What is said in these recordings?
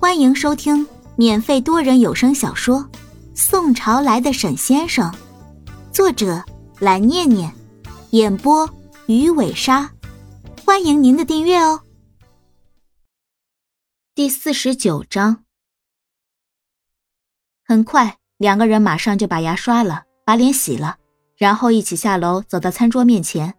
欢迎收听免费多人有声小说《宋朝来的沈先生》，作者蓝念念，演播鱼尾鲨。欢迎您的订阅哦。第四十九章。很快，两个人马上就把牙刷了，把脸洗了，然后一起下楼，走到餐桌面前。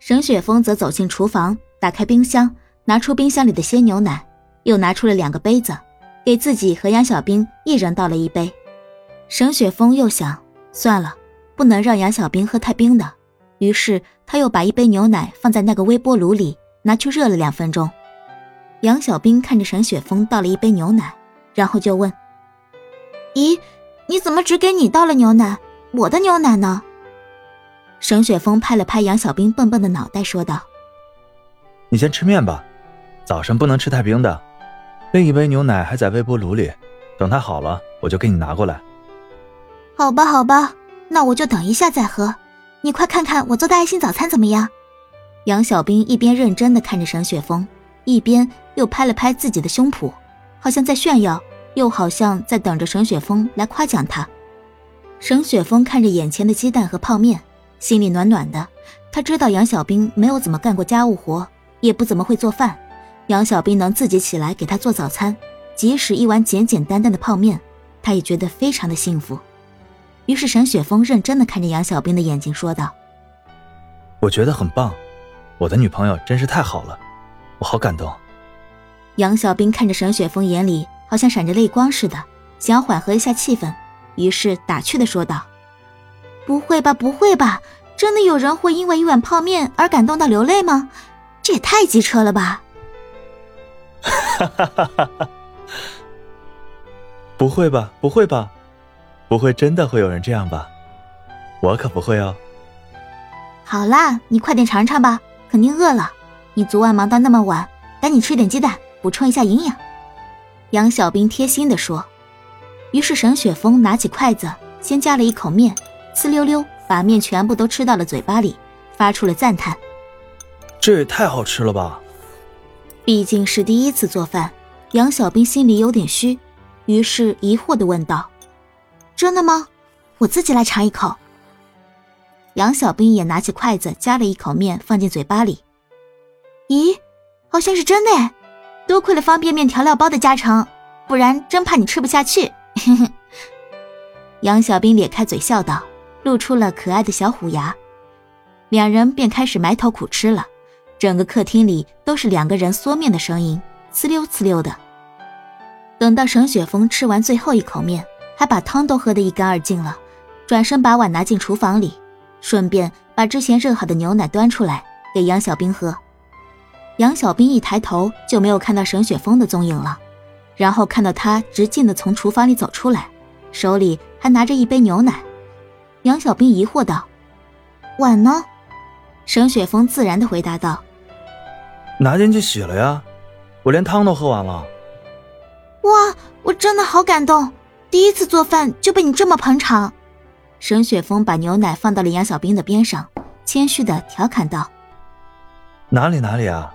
沈雪峰则走进厨房，打开冰箱，拿出冰箱里的鲜牛奶。又拿出了两个杯子，给自己和杨小兵一人倒了一杯。沈雪峰又想，算了，不能让杨小兵喝太冰的，于是他又把一杯牛奶放在那个微波炉里，拿去热了两分钟。杨小兵看着沈雪峰倒了一杯牛奶，然后就问：“咦，你怎么只给你倒了牛奶，我的牛奶呢？”沈雪峰拍了拍杨小兵笨笨的脑袋，说道：“你先吃面吧，早上不能吃太冰的。”另一杯牛奶还在微波炉里，等它好了，我就给你拿过来。好吧，好吧，那我就等一下再喝。你快看看我做的爱心早餐怎么样？杨小兵一边认真的看着沈雪峰，一边又拍了拍自己的胸脯，好像在炫耀，又好像在等着沈雪峰来夸奖他。沈雪峰看着眼前的鸡蛋和泡面，心里暖暖的。他知道杨小兵没有怎么干过家务活，也不怎么会做饭。杨小兵能自己起来给他做早餐，即使一碗简简单单的泡面，他也觉得非常的幸福。于是沈雪峰认真的看着杨小兵的眼睛，说道：“我觉得很棒，我的女朋友真是太好了，我好感动。”杨小兵看着沈雪峰，眼里好像闪着泪光似的，想要缓和一下气氛，于是打趣的说道：“不会吧，不会吧，真的有人会因为一碗泡面而感动到流泪吗？这也太机车了吧！”哈哈哈哈哈！不会吧，不会吧，不会真的会有人这样吧？我可不会哦。好啦，你快点尝尝吧，肯定饿了。你昨晚忙到那么晚，赶紧吃点鸡蛋，补充一下营养。杨小兵贴心的说。于是沈雪峰拿起筷子，先夹了一口面，呲溜溜把面全部都吃到了嘴巴里，发出了赞叹：“这也太好吃了吧！”毕竟是第一次做饭，杨小兵心里有点虚，于是疑惑的问道：“真的吗？我自己来尝一口。”杨小兵也拿起筷子夹了一口面放进嘴巴里。咦，好像是真的哎！多亏了方便面调料包的加成，不然真怕你吃不下去。杨小兵咧开嘴笑道，露出了可爱的小虎牙。两人便开始埋头苦吃了。整个客厅里都是两个人嗦面的声音，呲溜呲溜的。等到沈雪峰吃完最后一口面，还把汤都喝得一干二净了，转身把碗拿进厨房里，顺便把之前热好的牛奶端出来给杨小兵喝。杨小兵一抬头就没有看到沈雪峰的踪影了，然后看到他直径的从厨房里走出来，手里还拿着一杯牛奶。杨小兵疑惑道：“碗呢？”沈雪峰自然的回答道。拿进去洗了呀，我连汤都喝完了。哇，我真的好感动，第一次做饭就被你这么捧场。沈雪峰把牛奶放到了杨小兵的边上，谦虚的调侃道：“哪里哪里啊，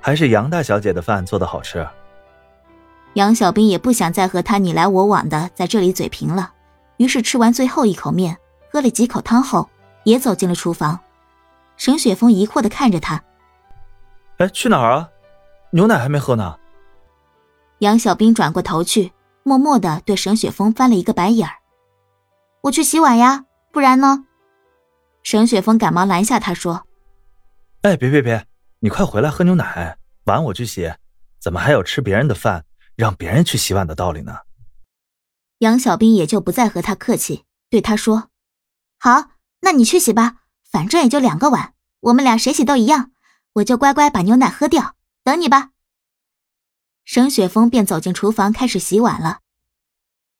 还是杨大小姐的饭做的好吃。”杨小兵也不想再和他你来我往的在这里嘴贫了，于是吃完最后一口面，喝了几口汤后，也走进了厨房。沈雪峰疑惑的看着他。哎，去哪儿啊？牛奶还没喝呢。杨小兵转过头去，默默的对沈雪峰翻了一个白眼儿。我去洗碗呀，不然呢？沈雪峰赶忙拦下他，说：“哎，别别别，你快回来喝牛奶，碗我去洗，怎么还有吃别人的饭让别人去洗碗的道理呢？”杨小兵也就不再和他客气，对他说：“好，那你去洗吧，反正也就两个碗，我们俩谁洗都一样。”我就乖乖把牛奶喝掉，等你吧。沈雪峰便走进厨房开始洗碗了。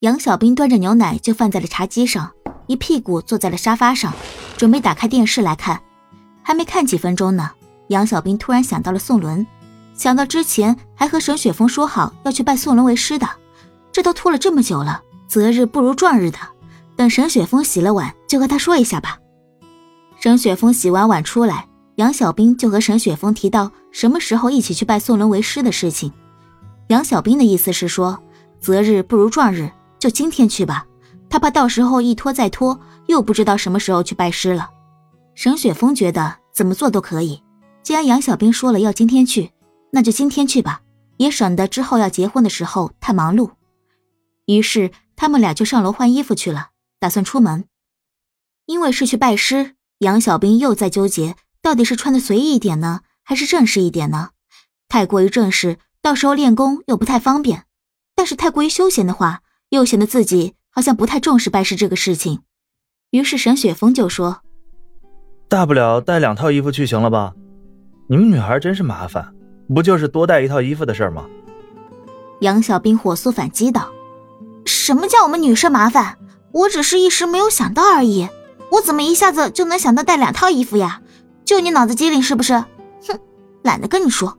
杨小兵端着牛奶就放在了茶几上，一屁股坐在了沙发上，准备打开电视来看。还没看几分钟呢，杨小兵突然想到了宋伦，想到之前还和沈雪峰说好要去拜宋伦为师的，这都拖了这么久了，择日不如撞日的，等沈雪峰洗了碗就和他说一下吧。沈雪峰洗完碗出来。杨小兵就和沈雪峰提到什么时候一起去拜宋伦为师的事情，杨小兵的意思是说，择日不如撞日，就今天去吧。他怕到时候一拖再拖，又不知道什么时候去拜师了。沈雪峰觉得怎么做都可以，既然杨小兵说了要今天去，那就今天去吧，也省得之后要结婚的时候太忙碌。于是他们俩就上楼换衣服去了，打算出门。因为是去拜师，杨小兵又在纠结，到底是穿的随意一点呢，还是正式一点呢？太过于正式，到时候练功又不太方便；但是太过于休闲的话，又显得自己。好像不太重视拜师这个事情，于是沈雪峰就说：“大不了带两套衣服去行了吧？你们女孩真是麻烦，不就是多带一套衣服的事吗？”杨小兵火速反击道：“什么叫我们女生麻烦？我只是一时没有想到而已。我怎么一下子就能想到带两套衣服呀？就你脑子机灵是不是？哼，懒得跟你说。”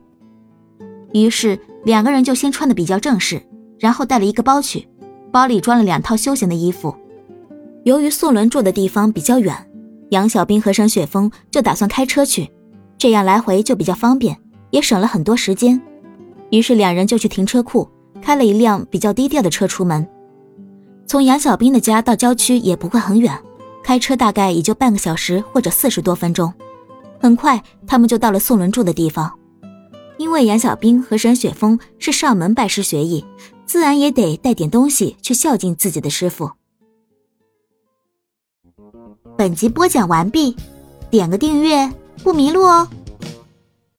于是两个人就先穿的比较正式，然后带了一个包去。包里装了两套休闲的衣服。由于素伦住的地方比较远，杨小兵和沈雪峰就打算开车去，这样来回就比较方便，也省了很多时间。于是两人就去停车库开了一辆比较低调的车出门。从杨小兵的家到郊区也不会很远，开车大概也就半个小时或者四十多分钟。很快他们就到了宋伦住的地方。因为杨小兵和沈雪峰是上门拜师学艺。自然也得带点东西去孝敬自己的师傅。本集播讲完毕，点个订阅不迷路哦。